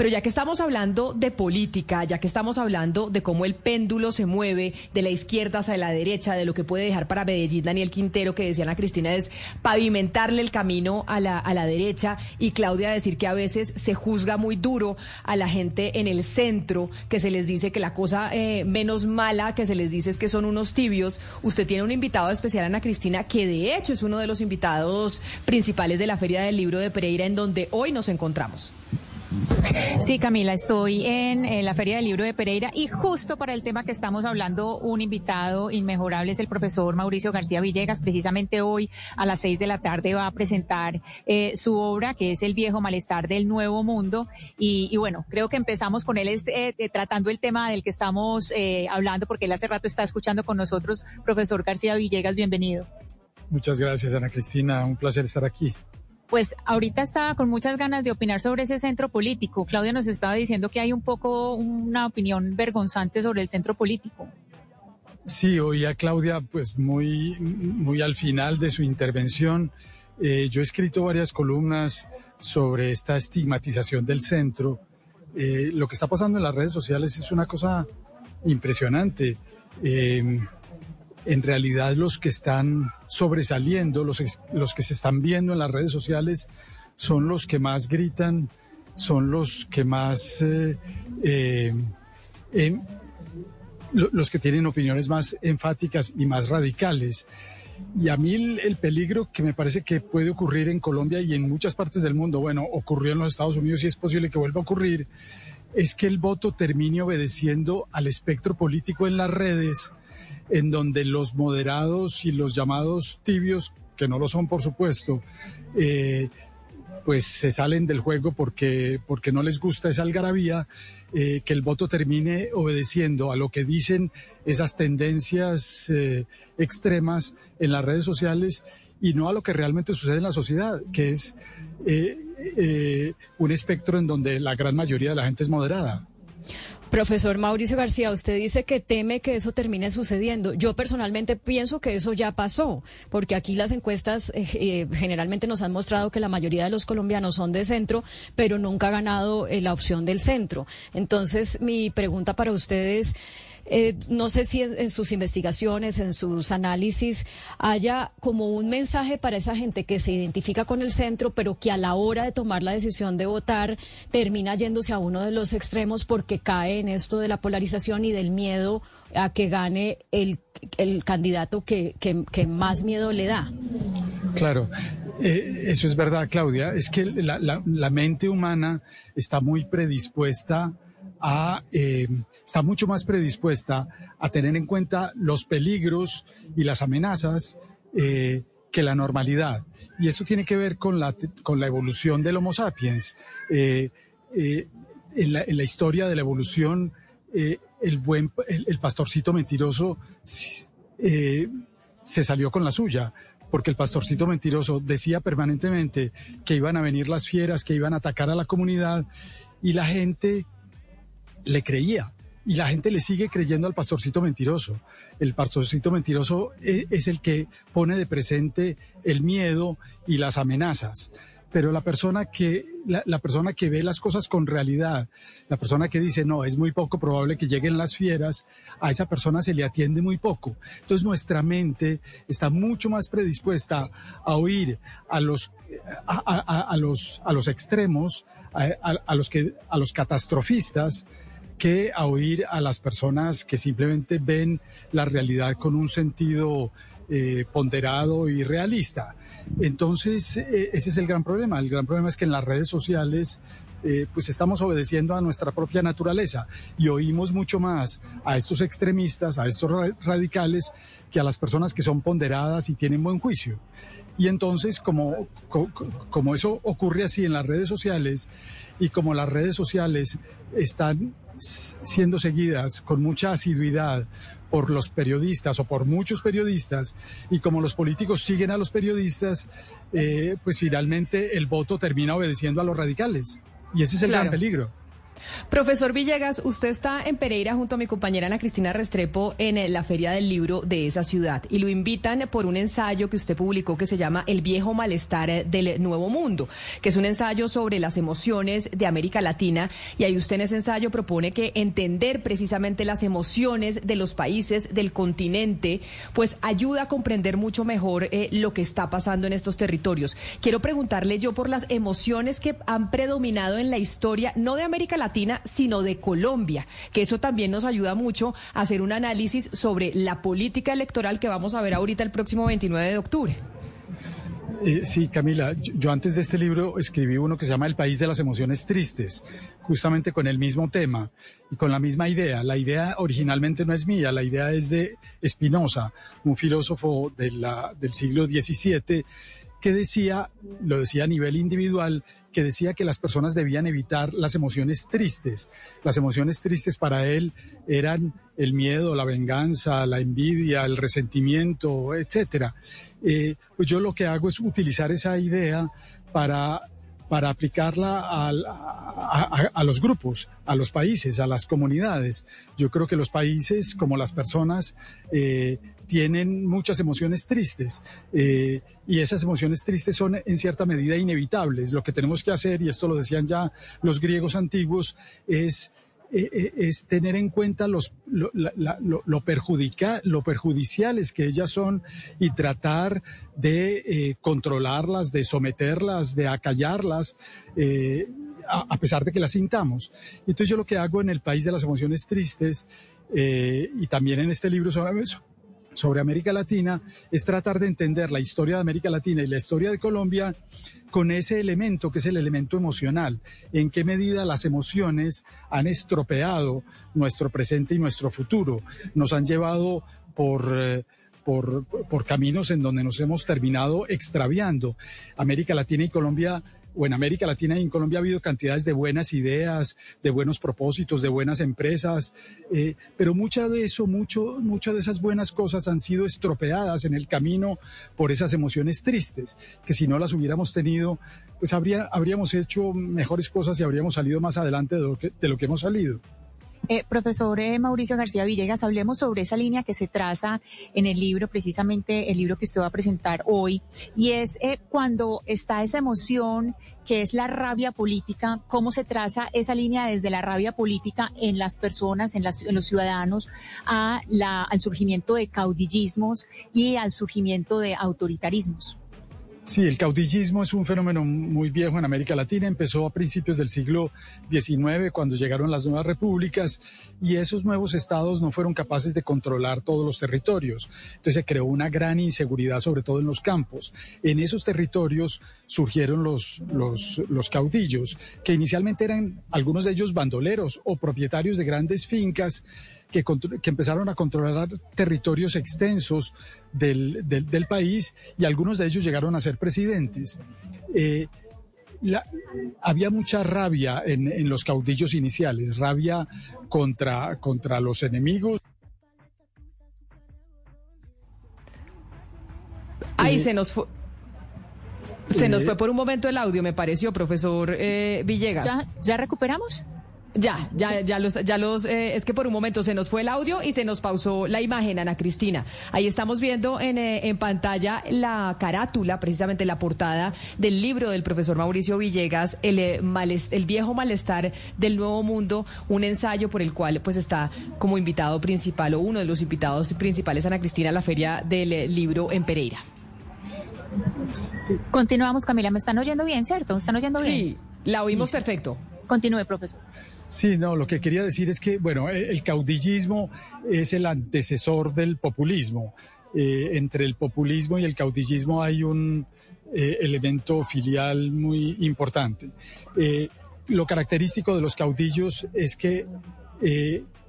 Pero ya que estamos hablando de política, ya que estamos hablando de cómo el péndulo se mueve de la izquierda hacia la derecha, de lo que puede dejar para Medellín Daniel Quintero, que decía Ana Cristina, es pavimentarle el camino a la, a la derecha y Claudia decir que a veces se juzga muy duro a la gente en el centro, que se les dice que la cosa eh, menos mala que se les dice es que son unos tibios. Usted tiene un invitado especial, Ana Cristina, que de hecho es uno de los invitados principales de la Feria del Libro de Pereira, en donde hoy nos encontramos. Sí, Camila, estoy en, la Feria del Libro de Pereira y justo para el tema que estamos hablando, un invitado inmejorable es el profesor Mauricio García Villegas. Precisamente hoy a las seis de la tarde va a presentar eh, su obra, que es El viejo malestar del nuevo mundo. Y, bueno, creo que empezamos con él es, eh, eh, tratando el tema del que estamos hablando, porque él hace rato está escuchando con nosotros. Profesor García Villegas, bienvenido. Muchas gracias, Ana Cristina. Un placer estar aquí pues ahorita estaba con muchas ganas de opinar sobre ese centro político. Claudia nos estaba diciendo que hay un poco una opinión vergonzante sobre el centro político. Sí, oí a Claudia pues muy, muy al final de su intervención. Eh, yo he escrito varias columnas sobre esta estigmatización del centro. Eh, lo que está pasando en las redes sociales es una cosa impresionante. Eh, en realidad los que están sobresaliendo, los, los que se están viendo en las redes sociales, son los que más gritan, son los que más, eh, eh, em, los que tienen opiniones más enfáticas y más radicales. Y a mí el, peligro que me parece que puede ocurrir en Colombia y en muchas partes del mundo, bueno, ocurrió en los Estados Unidos y es posible que vuelva a ocurrir, es que el voto termine obedeciendo al espectro político en las redes en donde los moderados y los llamados tibios, que no lo son por supuesto, eh, pues se salen del juego porque, porque no les gusta esa algarabía, eh, que el voto termine obedeciendo a lo que dicen esas tendencias eh, extremas en las redes sociales y no a lo que realmente sucede en la sociedad, que es un espectro en donde la gran mayoría de la gente es moderada. Profesor Mauricio García, usted dice que teme que eso termine sucediendo. Yo personalmente pienso que eso ya pasó, porque aquí las encuestas eh, eh, generalmente nos han mostrado que la mayoría de los colombianos son de centro, pero nunca ha ganado eh, la opción del centro. Entonces, mi pregunta para ustedes eh, no sé si en, sus investigaciones, en sus análisis, haya como un mensaje para esa gente que se identifica con el centro, pero que a la hora de tomar la decisión de votar termina yéndose a uno de los extremos porque cae en esto de la polarización y del miedo a que gane el, candidato que, más miedo le da. Claro. Eh, eso es verdad, Claudia. Es que la, mente humana está muy predispuesta eh, está mucho más predispuesta a tener en cuenta los peligros y las amenazas eh, que la normalidad. Y esto tiene que ver con la, con la evolución del Homo sapiens. Eh, eh, en, la, historia de la evolución, el, buen, el, pastorcito mentiroso se salió con la suya porque el pastorcito mentiroso decía permanentemente que iban a venir las fieras, que iban a atacar a la comunidad y la gente le creía y la gente le sigue creyendo al pastorcito mentiroso. El pastorcito mentiroso eh, es el que pone de presente el miedo y las amenazas. Pero la persona que la, persona que ve las cosas con realidad, la persona que dice no, es muy poco probable que lleguen las fieras, a esa persona se le atiende muy poco. Entonces nuestra mente está mucho más predispuesta a oír a los a, los a los extremos, a, los que a los catastrofistas que a oír a las personas que simplemente ven la realidad con un sentido eh, ponderado y realista. Entonces, eh, ese es el gran problema. El gran problema es que en las redes sociales eh, pues estamos obedeciendo a nuestra propia naturaleza y oímos mucho más a estos extremistas, a estos radicales, que a las personas que son ponderadas y tienen buen juicio. Y entonces, como, como eso ocurre así en las redes sociales y como las redes sociales están siendo seguidas con mucha asiduidad por los periodistas o por muchos periodistas y como los políticos siguen a los periodistas, eh, pues finalmente el voto termina obedeciendo a los radicales. Y ese es el gran peligro. Profesor Villegas, usted está en Pereira junto a mi compañera Ana Cristina Restrepo en eh, la Feria del Libro de esa ciudad y lo invitan por un ensayo que usted publicó que se llama El viejo malestar eh, del nuevo mundo, que es un ensayo sobre las emociones de América Latina y ahí usted en ese ensayo propone que entender precisamente las emociones de los países del continente pues ayuda a comprender mucho mejor eh, lo que está pasando en estos territorios. Quiero preguntarle yo por las emociones que han predominado en la historia, no de América Latina, sino de Colombia, que eso también nos ayuda mucho a hacer un análisis sobre la política electoral que vamos a ver ahorita el próximo 29 de octubre. Eh, sí, Camila, yo, antes de este libro escribí uno que se llama El País de las Emociones Tristes, justamente con el mismo tema y con la misma idea. La idea originalmente no es mía, la idea es de Spinoza, un filósofo del siglo XVII que decía, lo decía a nivel individual, que decía que las personas debían evitar las emociones tristes. Las emociones tristes para él eran el miedo, la venganza, la envidia, el resentimiento, etcétera. Eh, pues yo lo que hago es utilizar esa idea para para aplicarla a, los grupos, a los países, a las comunidades. Yo creo que los países, como las personas, eh, tienen muchas emociones tristes eh, y esas emociones tristes son en cierta medida inevitables. Lo que tenemos que hacer, y esto lo decían ya los griegos antiguos, es eh, eh, es tener en cuenta los, lo, lo, perjudica, lo perjudiciales que ellas son y tratar de controlarlas, de someterlas, de acallarlas. a, pesar de que las sintamos. Entonces yo lo que hago en el país de las emociones tristes y también en este libro sobre eso, sobre América Latina es tratar de entender la historia de América Latina y la historia de Colombia con ese elemento que es el elemento emocional. En qué medida las emociones han estropeado nuestro presente y nuestro futuro. Nos han llevado por... Eh, por, caminos en donde nos hemos terminado extraviando. América Latina y Colombia o en América Latina y en Colombia ha habido cantidades de buenas ideas, de buenos propósitos, de buenas empresas, eh, pero mucha de eso, mucho, muchas de esas buenas cosas han sido estropeadas en el camino por esas emociones tristes, que si no las hubiéramos tenido, pues habría, habríamos hecho mejores cosas y habríamos salido más adelante de lo que hemos salido. Eh, profesor eh, Mauricio García Villegas, hablemos sobre esa línea que se traza en el libro, precisamente el libro que usted va a presentar hoy, y es eh, cuando está esa emoción que es la rabia política, cómo se traza esa línea desde la rabia política en las personas, en, en los ciudadanos, a la, al surgimiento de caudillismos y al surgimiento de autoritarismos. Sí, el caudillismo es un fenómeno muy viejo en América Latina. Empezó a principios del siglo XIX, cuando llegaron las nuevas repúblicas, y esos nuevos estados no fueron capaces de controlar todos los territorios. Entonces se creó una gran inseguridad, sobre todo en los campos. En esos territorios surgieron los, los, los caudillos, que inicialmente eran algunos de ellos bandoleros o propietarios de grandes fincas que, empezaron a controlar territorios extensos del, del, país y algunos de ellos llegaron a ser presidentes. Eh, había mucha rabia en, en, los caudillos iniciales, rabia contra, contra los enemigos. Ahí se nos fue. Se nos fue por un momento el audio, me pareció, profesor eh, Villegas. ¿Ya, ¿Ya recuperamos? Ya, ya, ya los, ya los, eh, es que por un momento se nos fue el audio y se nos pausó la imagen, Ana Cristina. Ahí estamos viendo en, eh, en pantalla la carátula, precisamente la portada del libro del profesor Mauricio Villegas, el, eh, el viejo malestar del nuevo mundo, un ensayo por el cual pues está como invitado principal o uno de los invitados principales, Ana Cristina, a la feria del libro en Pereira. Continuamos, Camila, me están oyendo bien, ¿cierto? ¿Están oyendo bien? Sí, la oímos perfecto. Continúe, profesor. Sí, no, lo que quería decir es que, bueno, e, el caudillismo es el antecesor del populismo. Eh, entre el populismo y el caudillismo hay un eh, elemento filial muy importante. Eh, lo característico de los caudillos es que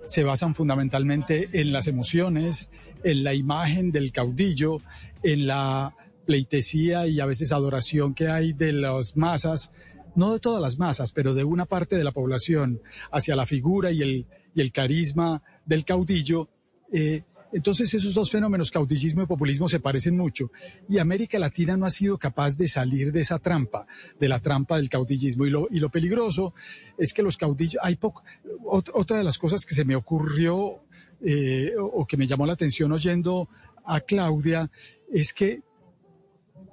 se basan fundamentalmente en las emociones, en la imagen del caudillo, en la pleitesía y a veces adoración que hay de las masas no de todas las masas, pero de una parte de la población hacia la figura y el, y el carisma del caudillo, eh, Entonces esos dos fenómenos, caudillismo y populismo, se parecen mucho. Y América Latina no ha sido capaz de salir de esa trampa, de la trampa del caudillismo. Y lo, y lo peligroso es que los caudillos, hay poco, otra de las cosas que se me ocurrió eh, o que me llamó la atención oyendo a Claudia es que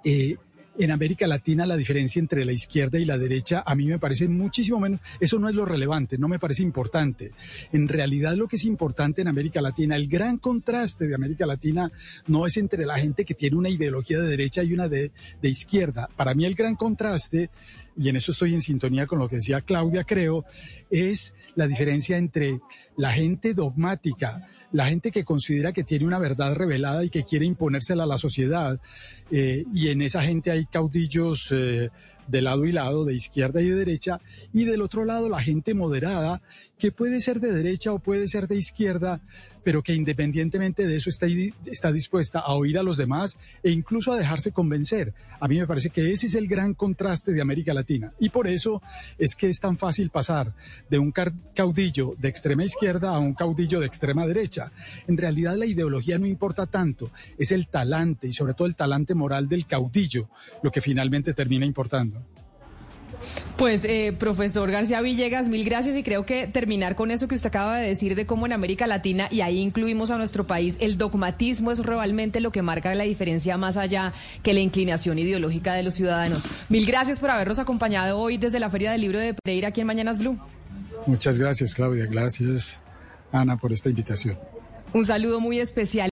eh, en América Latina la diferencia entre la izquierda y la derecha a mí me parece muchísimo menos, eso no es lo relevante, no me parece importante. En realidad lo que es importante en América Latina, el gran contraste de América Latina no es entre la gente que tiene una ideología de derecha y una de, de izquierda. Para mí el gran contraste, y en eso estoy en sintonía con lo que decía Claudia, creo, es la diferencia entre la gente dogmática, la gente que considera que tiene una verdad revelada y que quiere imponérsela a la sociedad. Eh, y en esa gente hay caudillos eh, de lado y lado, de izquierda y de derecha, y del otro lado la gente moderada, que puede ser de derecha o puede ser de izquierda, pero que independientemente de eso está, está dispuesta a oír a los demás e incluso a dejarse convencer. A mí me parece que ese es el gran contraste de América Latina. Y por eso es que es tan fácil pasar de un caudillo de extrema izquierda a un caudillo de extrema derecha. En realidad la ideología no importa tanto, es el talante y sobre todo el talante moral del caudillo lo que finalmente termina importando. Pues, eh, profesor García Villegas, mil gracias y creo que terminar con eso que usted acaba de decir de cómo en América Latina, y ahí incluimos a nuestro país, el dogmatismo es realmente lo que marca la diferencia más allá que la inclinación ideológica de los ciudadanos. Mil gracias por habernos acompañado hoy desde la Feria del Libro de Pereira aquí en Mañanas Blue. Muchas gracias, Claudia. Gracias, Ana, por esta invitación. Un saludo muy especial.